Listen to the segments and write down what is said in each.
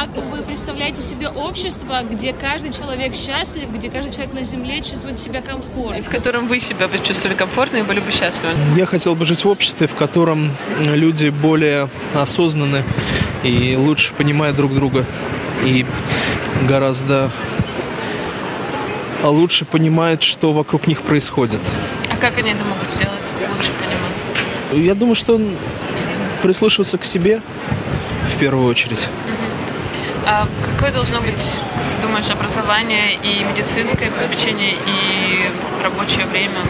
как вы представляете себе общество, где каждый человек счастлив, где каждый человек на земле чувствует себя комфортно? В котором вы себя чувствовали комфортно и были бы счастливы? Я хотел бы жить в обществе, в котором люди более осознанны и лучше понимают друг друга. И гораздо лучше понимают, что вокруг них происходит. А как они это могут сделать? Лучше понимать. Я думаю, что прислушиваться к себе в первую очередь. А какое должно быть, как ты думаешь, образование и медицинское обеспечение, и рабочее время?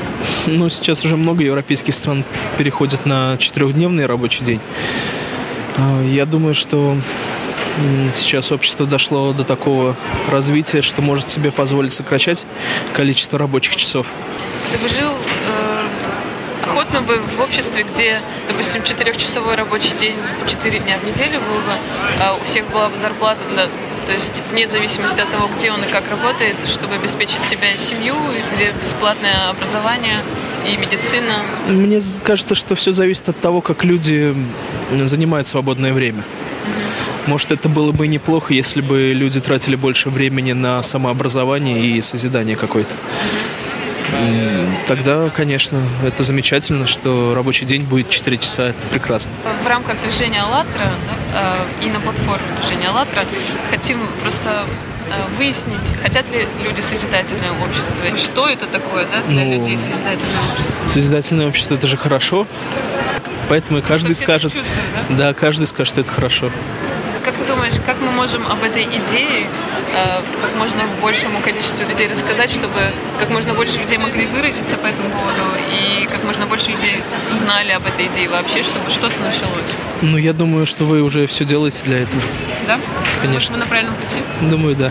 Ну, сейчас уже много европейских стран переходят на четырехдневный рабочий день. А, Я думаю, что сейчас общество дошло до такого развития, что может себе позволить сокращать количество рабочих часов. Ты бы жил охотно бы в обществе, где, допустим, четырехчасовой рабочий день, четыре дня в неделю был бы, а у всех была бы зарплата для то есть вне зависимости от того, где он и как работает, чтобы обеспечить себя и семью, и где бесплатное образование и медицина. Мне кажется, что все зависит от того, как люди занимают свободное время. Может, это было бы неплохо, если бы люди тратили больше времени на самообразование и созидание какое-то. М, Тогда, конечно, это замечательно, что рабочий день будет 4 часа, это прекрасно. В рамках движения «АЛЛАТРА» да, э, и на платформе движения «АЛЛАТРА» хотим просто э, выяснить, хотят ли люди созидательное общество, что это такое да, для Ну, людей созидательное общество. Созидательное общество – это же хорошо, поэтому и каждый все это скажет... да? Да, каждый скажет, что это хорошо. Думаешь, как мы можем об этой идее э, как можно большему количеству людей рассказать, чтобы как можно больше людей могли выразиться по этому поводу и как можно больше людей знали об этой идее вообще, чтобы что-то началось? Ну, я думаю, что вы уже все делаете для этого. Да? Конечно. Мы на правильном пути? Думаю, да.